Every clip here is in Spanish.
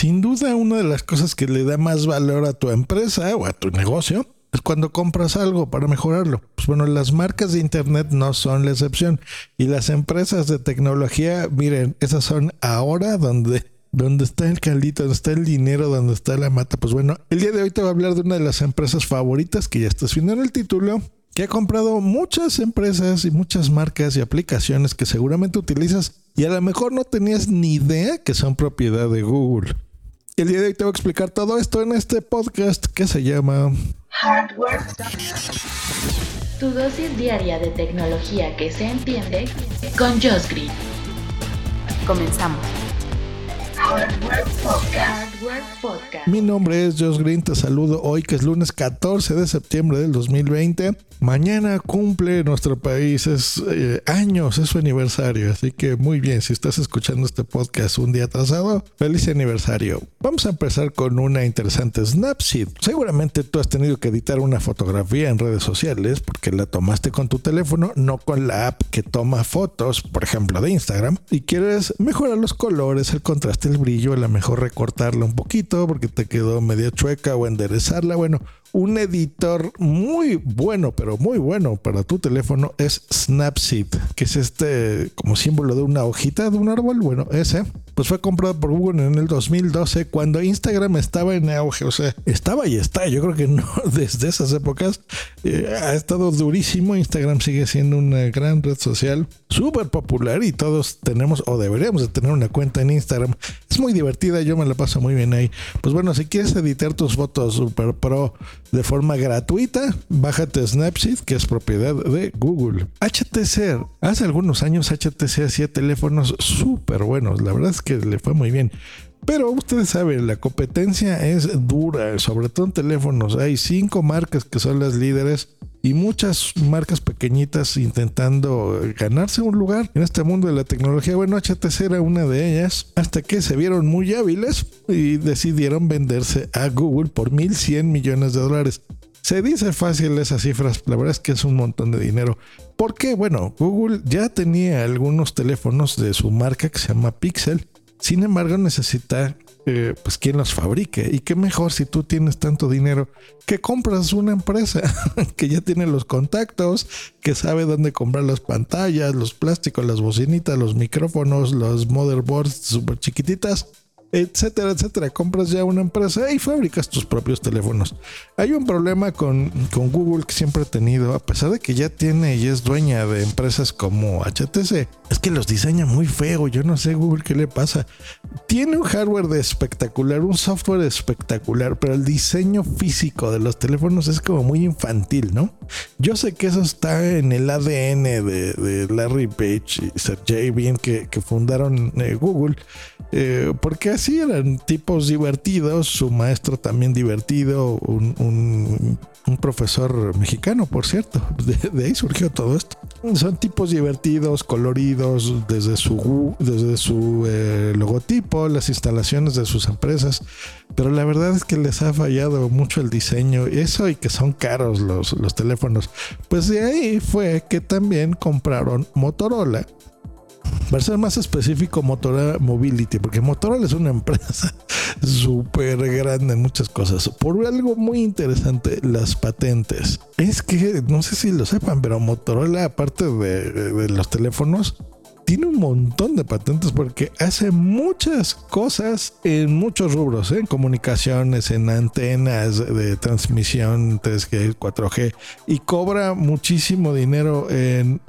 Sin duda, una de las cosas que le da más valor a tu empresa o a tu negocio es cuando compras algo para mejorarlo. Pues bueno, las marcas de Internet no son la excepción. Y las empresas de tecnología, miren, esas son ahora donde donde está el caldito, donde está el dinero, donde está la mata. Pues bueno, el día de hoy te voy a hablar de una de las empresas favoritas que ya estás viendo en el título, que ha comprado muchas empresas y muchas marcas y aplicaciones que seguramente utilizas y a lo mejor no tenías ni idea que son propiedad de Google. El día de hoy te voy a explicar todo esto en este podcast que se llama Hardware. Tu dosis diaria de tecnología que se entiende con Josh Green. Comenzamos. Mi nombre es Josh Green, te saludo hoy que es lunes 14 de septiembre del 2020. Mañana cumple nuestro país es eh, años, es su aniversario, así que muy bien, si estás escuchando este podcast un día atrasado, feliz aniversario. Vamos a empezar con una interesante Snapseed. Seguramente tú has tenido que editar una fotografía en redes sociales porque la tomaste con tu teléfono, no con la app que toma fotos, por ejemplo de Instagram, y quieres mejorar los colores, el contraste, el brillo, a lo mejor recortarla un poquito porque te quedó media chueca o enderezarla. Bueno, un editor muy bueno, pero muy bueno para tu teléfono es Snapseed, que es este como símbolo de una hojita de un árbol. Bueno, ese pues fue comprado por Google en el 2012 cuando Instagram estaba en auge. O sea, estaba y está. Yo creo que no desde esas épocas eh, ha estado durísimo. Instagram sigue siendo una gran red social súper popular y todos tenemos o deberíamos de tener una cuenta en Instagram. Es muy divertida, yo me la paso muy bien ahí. Pues bueno, si quieres editar tus fotos super pro de forma gratuita, bájate Snapseed, que es propiedad de Google. HTC, hace algunos años HTC hacía teléfonos súper buenos, la verdad es que le fue muy bien. Pero ustedes saben, la competencia es dura, sobre todo en teléfonos. Hay cinco marcas que son las líderes y muchas marcas pequeñitas intentando ganarse un lugar en este mundo de la tecnología. Bueno, HTC era una de ellas hasta que se vieron muy hábiles y decidieron venderse a Google por 1.100 millones de dólares. Se dice fácil esas cifras, la verdad es que es un montón de dinero. Porque, bueno, Google ya tenía algunos teléfonos de su marca que se llama Pixel. Sin embargo, necesita eh, pues quien los fabrique. Y qué mejor si tú tienes tanto dinero que compras una empresa que ya tiene los contactos, que sabe dónde comprar las pantallas, los plásticos, las bocinitas, los micrófonos, los motherboards súper chiquititas etcétera, etcétera. Compras ya una empresa y fabricas tus propios teléfonos. Hay un problema con, con, Google que siempre ha tenido, a pesar de que ya tiene y es dueña de empresas como HTC, es que los diseña muy feo. Yo no sé Google qué le pasa. Tiene un hardware de espectacular, un software espectacular, pero el diseño físico de los teléfonos es como muy infantil, ¿no? Yo sé que eso está en el ADN de, Larry Page y Sergey Bien que, que fundaron eh, Google, eh, porque sí, eran tipos divertidos, su maestro también divertido, un, profesor mexicano, por cierto. De, ahí surgió todo esto. Son tipos divertidos, coloridos, desde su, desde su eh, logotipo, las instalaciones de sus empresas. Pero la verdad es que les ha fallado mucho el diseño. Eso y que son caros los, los teléfonos. Pues de ahí fue que también compraron Motorola para ser más específico, Motorola Mobility, porque Motorola es una empresa súper grande en muchas cosas. Por algo muy interesante, las patentes. Es que, no sé si lo sepan, pero Motorola, aparte de los teléfonos, tiene un montón de patentes porque hace muchas cosas en muchos rubros, ¿eh? en comunicaciones, en antenas de transmisión 3G, 4G y cobra muchísimo dinero en,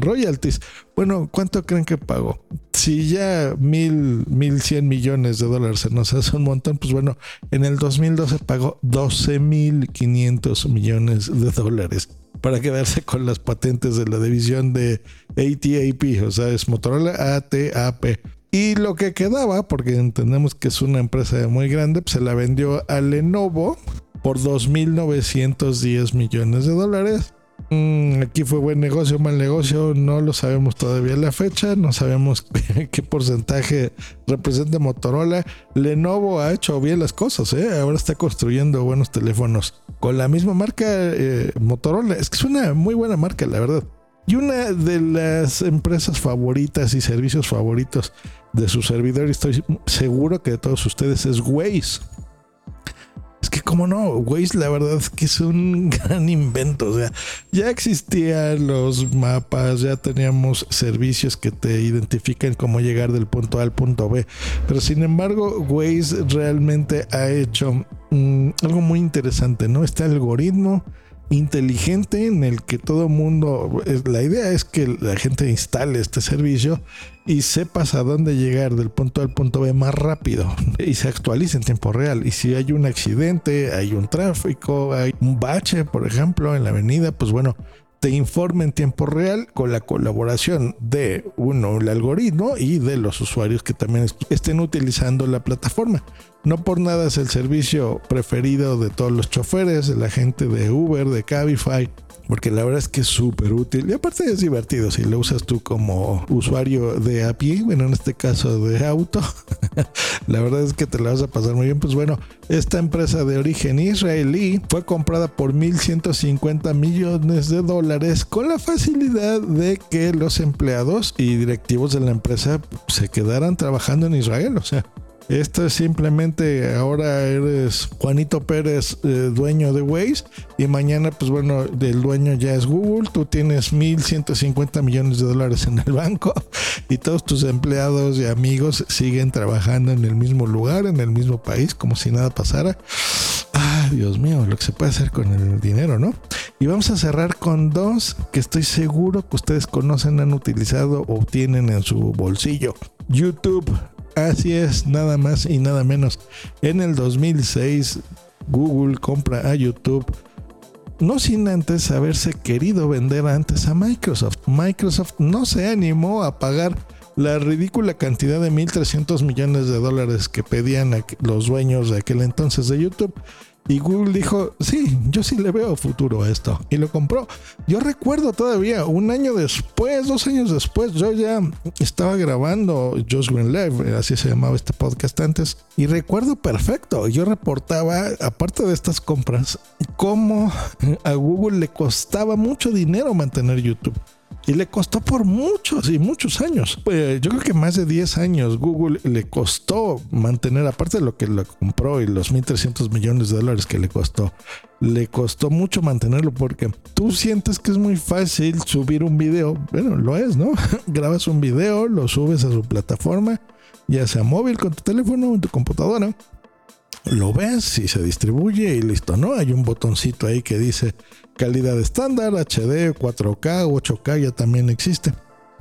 royalties. Bueno, ¿cuánto creen que pagó? Si ya mil, mil cien millones de dólares se nos hace un montón, pues bueno, en el 2012 pagó 12 mil 500 millones de dólares para quedarse con las patentes de la división de ATAP, o sea, es Motorola ATAP. Y lo que quedaba, porque entendemos que es una empresa muy grande, pues se la vendió a Lenovo por 2.910 millones de dólares. Mm, aquí fue buen negocio, mal negocio, no lo sabemos todavía la fecha, no sabemos qué porcentaje representa Motorola. Lenovo ha hecho bien las cosas, ¿eh? ahora está construyendo buenos teléfonos con la misma marca eh, Motorola. Es que es una muy buena marca, la verdad. Y una de las empresas favoritas y servicios favoritos de su servidor, estoy seguro que de todos ustedes, es Waze. Es que como no, Waze la verdad es que es un gran invento. O sea, ya existían los mapas, ya teníamos servicios que te identifican cómo llegar del punto A al punto B. Pero sin embargo, Waze realmente ha hecho mm, algo muy interesante, ¿no? Este algoritmo inteligente en el que todo mundo, la idea es que la gente instale este servicio y sepas a dónde llegar del punto A al punto B más rápido y se actualice en tiempo real. Y si hay un accidente, hay un tráfico, hay un bache, por ejemplo, en la avenida, pues bueno, te informe en tiempo real con la colaboración de uno, el algoritmo y de los usuarios que también estén utilizando la plataforma. No por nada es el servicio preferido de todos los choferes, de la gente de Uber, de Cabify, porque la verdad es que es súper útil y aparte es divertido si lo usas tú como usuario de a pie, bueno, en este caso de auto, la verdad es que te la vas a pasar muy bien. Pues bueno, esta empresa de origen israelí fue comprada por 1.150 millones de dólares con la facilidad de que los empleados y directivos de la empresa se quedaran trabajando en Israel, o sea, esto es simplemente ahora eres Juanito Pérez, eh, dueño de Waze, y mañana, pues bueno, el dueño ya es Google. Tú tienes 1.150 millones de dólares en el banco y todos tus empleados y amigos siguen trabajando en el mismo lugar, en el mismo país, como si nada pasara. Ah, Dios mío, lo que se puede hacer con el dinero, ¿no? Y vamos a cerrar con dos que estoy seguro que ustedes conocen, han utilizado o tienen en su bolsillo. YouTube Así es, nada más y nada menos. En el 2006, Google compra a YouTube, no sin antes haberse querido vender antes a Microsoft. Microsoft no se animó a pagar la ridícula cantidad de 1.300 millones de dólares que pedían los dueños de aquel entonces de YouTube y Google dijo, sí, yo sí le veo futuro a esto. Y lo compró. Yo recuerdo todavía, un año después, dos años después, yo ya estaba grabando Just Green Live, así se llamaba este podcast antes. Y recuerdo perfecto, yo reportaba, aparte de estas compras, cómo a Google le costaba mucho dinero mantener YouTube. Y le costó por muchos y muchos años. Pues yo creo que más de 10 años Google le costó mantener, aparte de lo que lo compró y los 1.300 millones de dólares que le costó, le costó mucho mantenerlo porque tú sientes que es muy fácil subir un video. Bueno, lo es, ¿no? Grabas un video, lo subes a su plataforma, ya sea móvil con tu teléfono o en tu computadora lo ves y se distribuye y listo, ¿no? Hay un botoncito ahí que dice calidad estándar, HD, 4K, 8K ya también existe.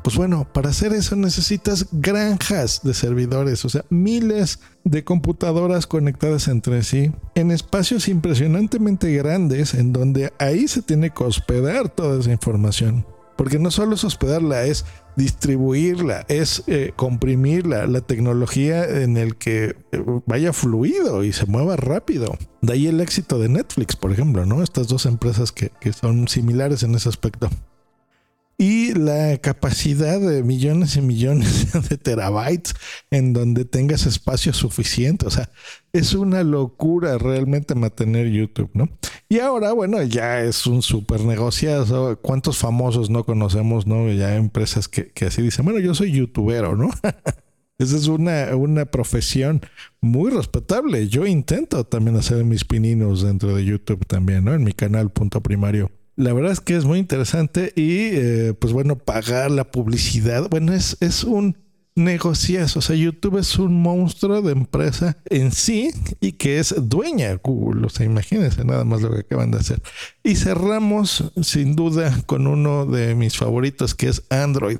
Pues bueno, para hacer eso necesitas granjas de servidores, o sea, miles de computadoras conectadas entre sí en espacios impresionantemente grandes en donde ahí se tiene que hospedar toda esa información. Porque no solo es hospedarla, es distribuirla, es eh, comprimirla, la tecnología en el que eh, vaya fluido y se mueva rápido. De ahí el éxito de Netflix, por ejemplo, ¿no? Estas dos empresas que, que son similares en ese aspecto y la capacidad de millones y millones de terabytes en donde tengas espacio suficiente. O sea, es una locura realmente mantener YouTube, ¿no? Y ahora, bueno, ya es un súper negociado. ¿Cuántos famosos no conocemos, no? Ya empresas que, que así dicen, bueno, yo soy youtubero, ¿no? Esa es una, una profesión muy respetable. Yo intento también hacer mis pininos dentro de YouTube también, ¿no? En mi canal punto primario. La verdad es que es muy interesante y eh, pues bueno, pagar la publicidad, bueno, es, es un negociazo, o sea, YouTube es un monstruo de empresa en sí y que es dueña Google, o sea, imagínense nada más lo que acaban de hacer. Y cerramos sin duda con uno de mis favoritos que es Android.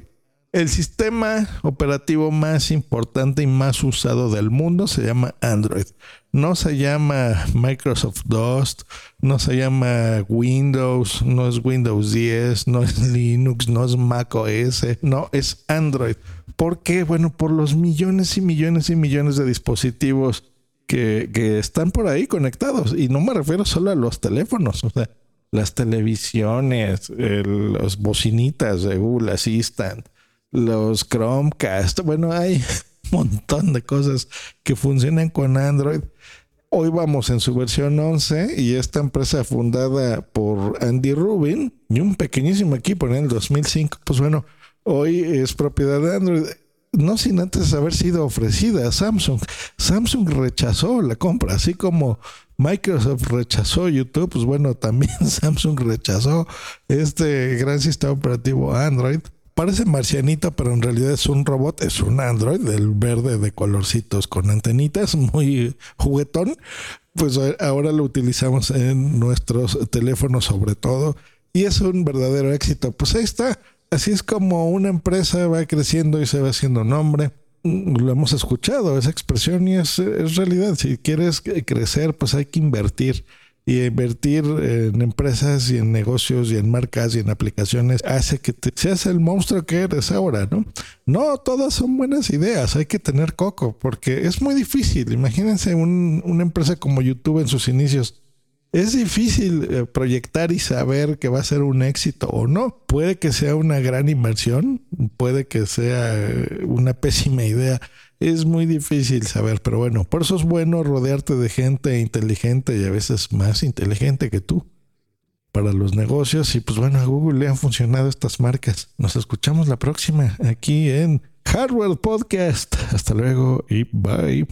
El sistema operativo más importante y más usado del mundo se llama Android. No se llama Microsoft Dust, no se llama Windows, no es Windows 10, no es Linux, no es Mac OS, no, es Android. ¿Por qué? Bueno, por los millones y millones y millones de dispositivos que, están por ahí conectados. Y no me refiero solo a los teléfonos, o sea, las televisiones, las bocinitas de Google Assistant, los Chromecast. Bueno, hay un montón de cosas que funcionan con Android. Hoy vamos en su versión 11 y esta empresa fundada por Andy Rubin y un pequeñísimo equipo en el 2005, pues bueno, hoy es propiedad de Android. No sin antes haber sido ofrecida a Samsung. Samsung rechazó la compra, así como Microsoft rechazó YouTube, pues bueno, también Samsung rechazó este gran sistema operativo Android. Parece marcianito, pero en realidad es un robot, es un Android, del verde de colorcitos con antenitas, muy juguetón. Pues ahora lo utilizamos en nuestros teléfonos sobre todo y es un verdadero éxito. Pues ahí está. Así es como una empresa va creciendo y se va haciendo nombre. Lo hemos escuchado, esa expresión y es, es realidad. Si quieres crecer, pues hay que invertir y invertir en empresas y en negocios y en marcas y en aplicaciones hace que te seas el monstruo que eres ahora, ¿no? No, todas son buenas ideas, hay que tener coco, porque es muy difícil. Imagínense una empresa como YouTube en sus inicios. Es difícil eh, proyectar y saber que va a ser un éxito o no. Puede que sea una gran inversión, puede que sea eh, una pésima idea es muy difícil saber, pero bueno, por eso es bueno rodearte de gente inteligente y a veces más inteligente que tú para los negocios. Y pues bueno, a Google le han funcionado estas marcas. Nos escuchamos la próxima aquí en Hardware Podcast. Hasta luego y bye.